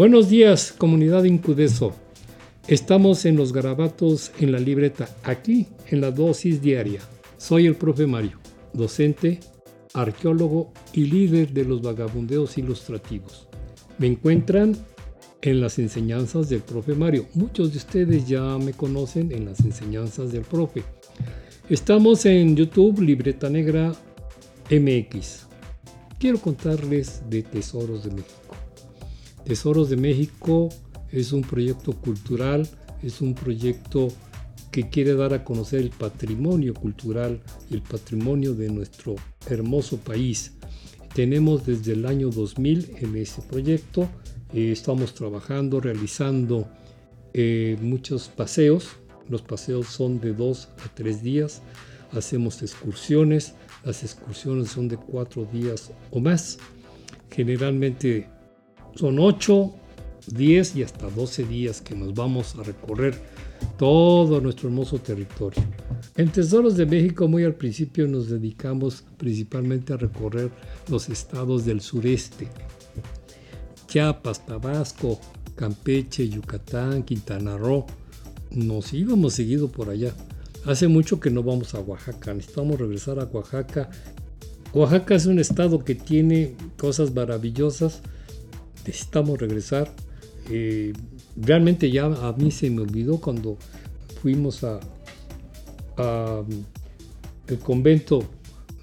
Buenos días, comunidad Incudeso. Estamos en los garabatos en la libreta, aquí en la dosis diaria. Soy el profe Mario, docente, arqueólogo y líder de los vagabundeos ilustrativos. Me encuentran en las enseñanzas del profe Mario. Muchos de ustedes ya me conocen en las enseñanzas del profe. Estamos en YouTube Libreta Negra MX. Quiero contarles de Tesoros de México. Tesoros de México es un proyecto cultural, es un proyecto que quiere dar a conocer el patrimonio cultural, el patrimonio de nuestro hermoso país. Tenemos desde el año 2000 en ese proyecto, eh, estamos trabajando, realizando eh, muchos paseos, los paseos son de dos a tres días, hacemos excursiones, las excursiones son de cuatro días o más, generalmente son ocho 10 y hasta 12 días que nos vamos a recorrer todo nuestro hermoso territorio. En Tesoros de México muy al principio nos dedicamos principalmente a recorrer los estados del sureste. Chiapas, Tabasco, Campeche, Yucatán, Quintana Roo. Nos íbamos seguido por allá. Hace mucho que no vamos a Oaxaca, necesitamos regresar a Oaxaca. Oaxaca es un estado que tiene cosas maravillosas. Necesitamos regresar eh, realmente ya a mí se me olvidó cuando fuimos a, el convento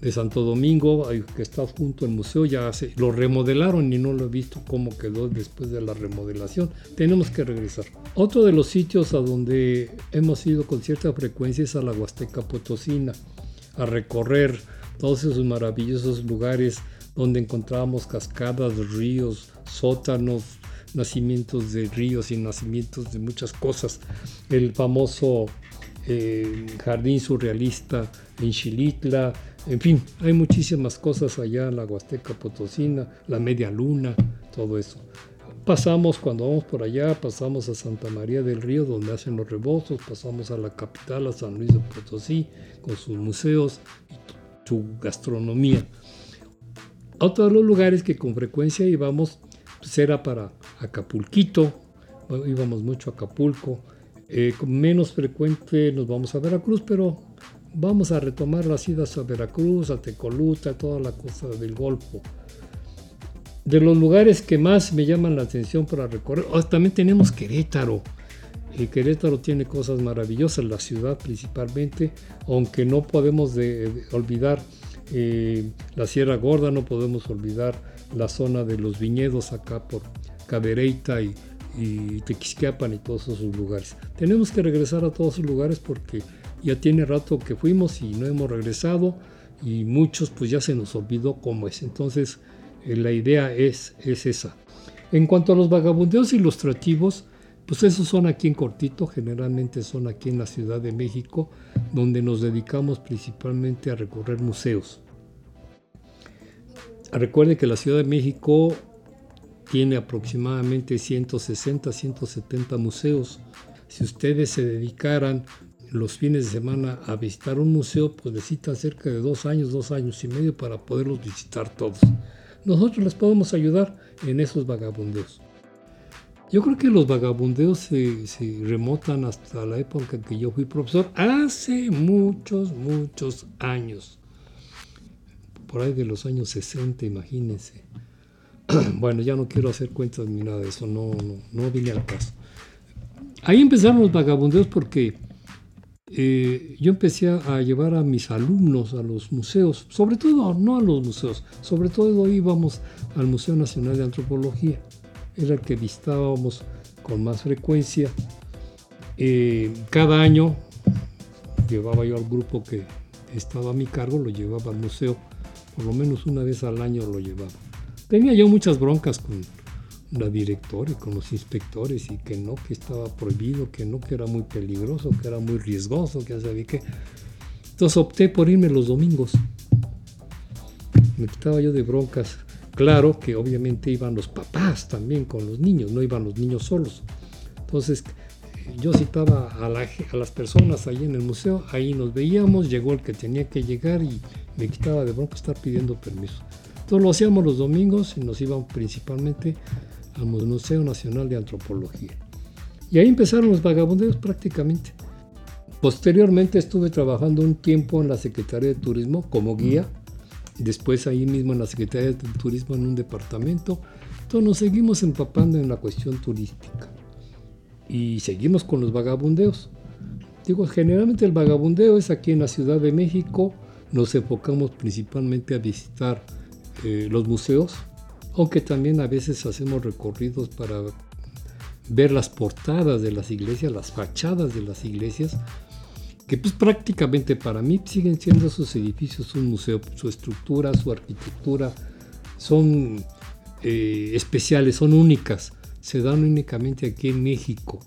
de Santo Domingo, que está junto al museo, ya lo remodelaron y no lo he visto cómo quedó después de la remodelación. Tenemos que regresar. Otro de los sitios a donde hemos ido con cierta frecuencia es a la Huasteca Potosina, a recorrer todos esos maravillosos lugares donde encontramos cascadas, ríos, sótanos, nacimientos de ríos y nacimientos de muchas cosas. El famoso eh, jardín surrealista en Xilitla, en fin, hay muchísimas cosas allá en la Huasteca Potosina, la Media Luna, todo eso. Pasamos, cuando vamos por allá, pasamos a Santa María del Río, donde hacen los rebozos, pasamos a la capital, a San Luis de Potosí, con sus museos y su gastronomía. Otro de los lugares que con frecuencia íbamos pues era para Acapulquito, íbamos mucho a Acapulco, eh, menos frecuente nos vamos a Veracruz, pero vamos a retomar las idas a Veracruz, a Tecoluta, toda la costa del Golfo. De los lugares que más me llaman la atención para recorrer, oh, también tenemos Querétaro. Eh, Querétaro tiene cosas maravillosas, la ciudad principalmente, aunque no podemos olvidar eh, la Sierra Gorda, no podemos olvidar la zona de los viñedos acá por Cadereyta y, y Tequisquiapan y todos esos lugares. Tenemos que regresar a todos esos lugares porque ya tiene rato que fuimos y no hemos regresado y muchos pues ya se nos olvidó cómo es. Entonces eh, la idea es, es esa. En cuanto a los vagabundeos ilustrativos, pues esos son aquí en Cortito, generalmente son aquí en la Ciudad de México, donde nos dedicamos principalmente a recorrer museos. Recuerde que la Ciudad de México tiene aproximadamente 160, 170 museos. Si ustedes se dedicaran los fines de semana a visitar un museo, pues necesitan cerca de dos años, dos años y medio para poderlos visitar todos. Nosotros les podemos ayudar en esos vagabundeos. Yo creo que los vagabundeos se, se, remotan hasta la época en que yo fui profesor, hace muchos, muchos años por ahí de los años 60, imagínense. bueno, ya no quiero hacer cuentas ni nada de eso, no, no, vine al caso. Ahí empezaron los vagabundeos porque eh, yo empecé a llevar a mis alumnos a los museos, sobre todo no a los museos, sobre todo íbamos al Museo Nacional de Antropología, era el que visitábamos con más frecuencia. Eh, cada año llevaba yo al grupo que estaba a mi cargo, lo llevaba al museo por lo menos una vez al año lo llevaba. Tenía yo muchas broncas con la directora y con los inspectores y que no, que estaba prohibido, que no, que era muy peligroso, que era muy riesgoso, que sabía que... Entonces opté por irme los domingos. Me quitaba yo de broncas. Claro que obviamente iban los papás también con los niños, no iban los niños solos. Entonces yo citaba a, a, las personas ahí en el museo, ahí nos veíamos, llegó el que tenía que llegar y me quitaba de bronca estar pidiendo permiso. Entonces lo hacíamos los domingos y nos íbamos principalmente al Museo Nacional de Antropología. Y ahí empezaron los vagabundeos prácticamente. Posteriormente estuve trabajando un tiempo en la Secretaría de Turismo como guía, después ahí mismo en la Secretaría de Turismo en un departamento. Entonces nos seguimos empapando en la cuestión turística y seguimos con los vagabundeos. Digo, generalmente el vagabundeo es aquí en la Ciudad de México, nos enfocamos principalmente a visitar eh, los museos, aunque también a veces hacemos recorridos para ver las portadas de las iglesias, las fachadas de las iglesias, que pues prácticamente para mí siguen siendo esos edificios un museo, su estructura, su arquitectura, son eh, especiales, son únicas, se dan únicamente aquí en México.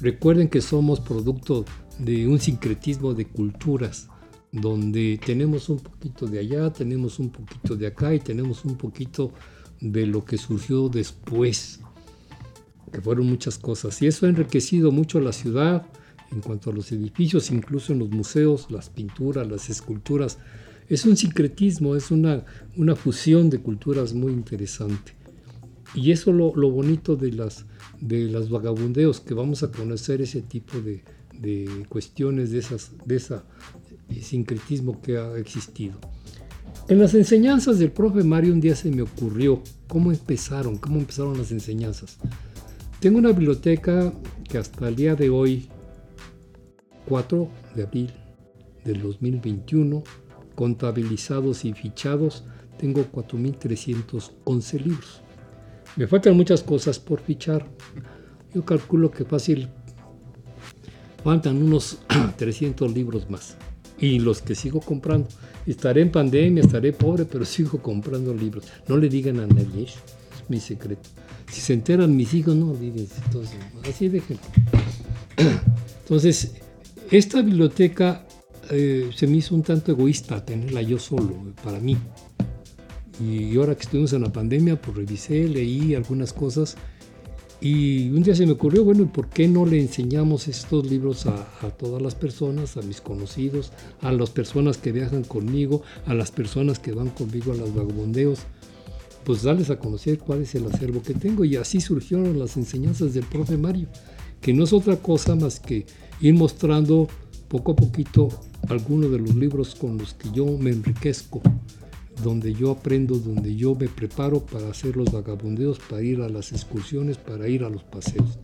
Recuerden que somos producto de un sincretismo de culturas, donde tenemos un poquito de allá, tenemos un poquito de acá y tenemos un poquito de lo que surgió después, que fueron muchas cosas. Y eso ha enriquecido mucho la ciudad, en cuanto a los edificios, incluso en los museos, las pinturas, las esculturas. Es un sincretismo, es una, una fusión de culturas muy interesante. Y eso lo, lo bonito de las, de las vagabundeos, que vamos a conocer ese tipo de, de cuestiones, de, de ese sincretismo que ha existido. En las enseñanzas del profe Mario un día se me ocurrió cómo empezaron, cómo empezaron las enseñanzas. Tengo una biblioteca que hasta el día de hoy 4 de abril del 2021, contabilizados y fichados, tengo 4.311 libros. Me faltan muchas cosas por fichar. Yo calculo que fácil faltan unos 300 libros más. Y los que sigo comprando. Estaré en pandemia, estaré pobre, pero sigo comprando libros. No le digan a nadie, es mi secreto. Si se enteran mis hijos, no olvídense. Entonces, así déjenlo. Entonces, esta biblioteca eh, se me hizo un tanto egoísta tenerla yo solo, para mí. Y ahora que estuvimos en la pandemia, pues revisé, leí algunas cosas y un día se me ocurrió, bueno, ¿y por qué no le enseñamos estos libros a, a, todas las personas, a mis conocidos, a las personas que viajan conmigo, a las personas que van conmigo a los vagabondeos? Pues darles a conocer cuál es el acervo que tengo. Y así surgieron las enseñanzas del profe Mario, que no es otra cosa más que ir mostrando poco a poquito algunos de los libros con los que yo me enriquezco, donde yo aprendo, donde yo me preparo para hacer los vagabundeos, para ir a las excursiones, para ir a los paseos.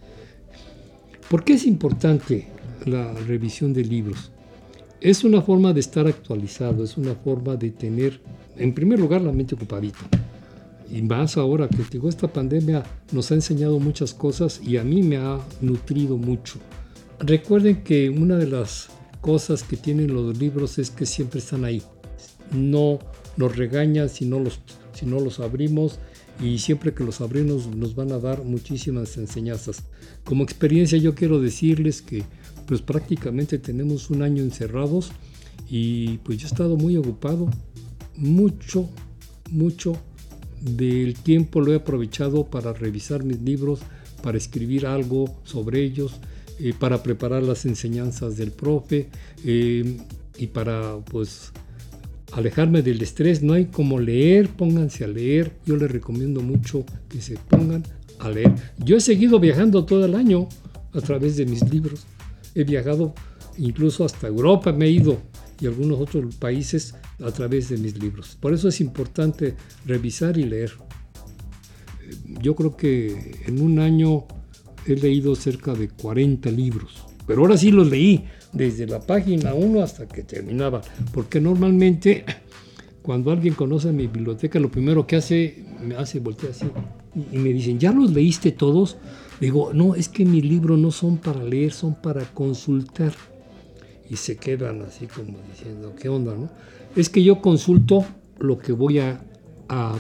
¿Por qué es importante la revisión de libros? Es una forma de estar actualizado, es una forma de tener, en primer lugar, la mente ocupadita. Y más ahora que digo, esta pandemia nos ha enseñado muchas cosas y a mí me ha nutrido mucho. Recuerden que una de las cosas que tienen los libros es que siempre están ahí. No nos regañan si no los, si no los abrimos y siempre que los abrimos nos van a dar muchísimas enseñanzas. Como experiencia yo quiero decirles que pues prácticamente tenemos un año encerrados y pues yo he estado muy ocupado, mucho, mucho del tiempo lo he aprovechado para revisar mis libros, para escribir algo sobre ellos, eh, para preparar las enseñanzas del profe eh, y para pues alejarme del estrés. No hay como leer, pónganse a leer. Yo les recomiendo mucho que se pongan a leer. Yo he seguido viajando todo el año a través de mis libros. He viajado incluso hasta Europa, me he ido y algunos otros países a través de mis libros. Por eso es importante revisar y leer. Yo creo que en un año he leído cerca de 40 libros, pero ahora sí los leí desde la página 1 hasta que terminaba, porque normalmente cuando alguien conoce mi biblioteca, lo primero que hace, me hace voltear así y me dicen, ¿ya los leíste todos? Digo, no, es que mis libros no son para leer, son para consultar. Y se quedan así como diciendo, ¿qué onda? No? Es que yo consulto lo que voy a, a,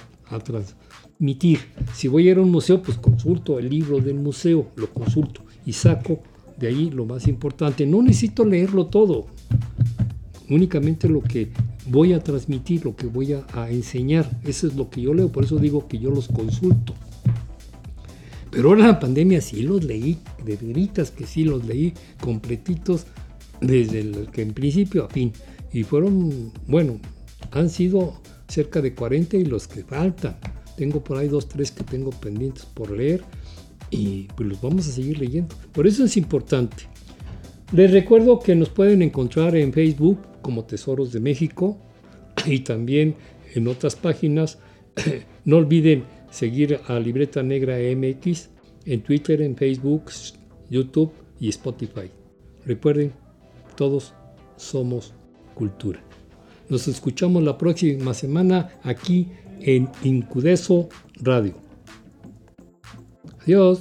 si voy a ir a un museo, pues consulto el libro del museo, lo consulto y saco de ahí lo más importante. No necesito leerlo todo, únicamente lo que voy a transmitir, lo que voy a, enseñar. Eso es lo que yo leo, por eso digo que yo los consulto. Pero ahora la pandemia sí los leí, de veritas que sí los leí completitos desde el que en principio a fin. Y fueron, bueno, han sido cerca de 40 y los que faltan Tengo por ahí dos, tres que tengo pendientes por leer y pues los vamos a seguir leyendo. Por eso es importante. Les recuerdo que nos pueden encontrar en Facebook como Tesoros de México y también en otras páginas. no olviden seguir a Libreta Negra MX en Twitter, en Facebook, YouTube y Spotify. Recuerden, todos somos cultura. Nos escuchamos la próxima semana aquí en Incudeso Radio. Adiós.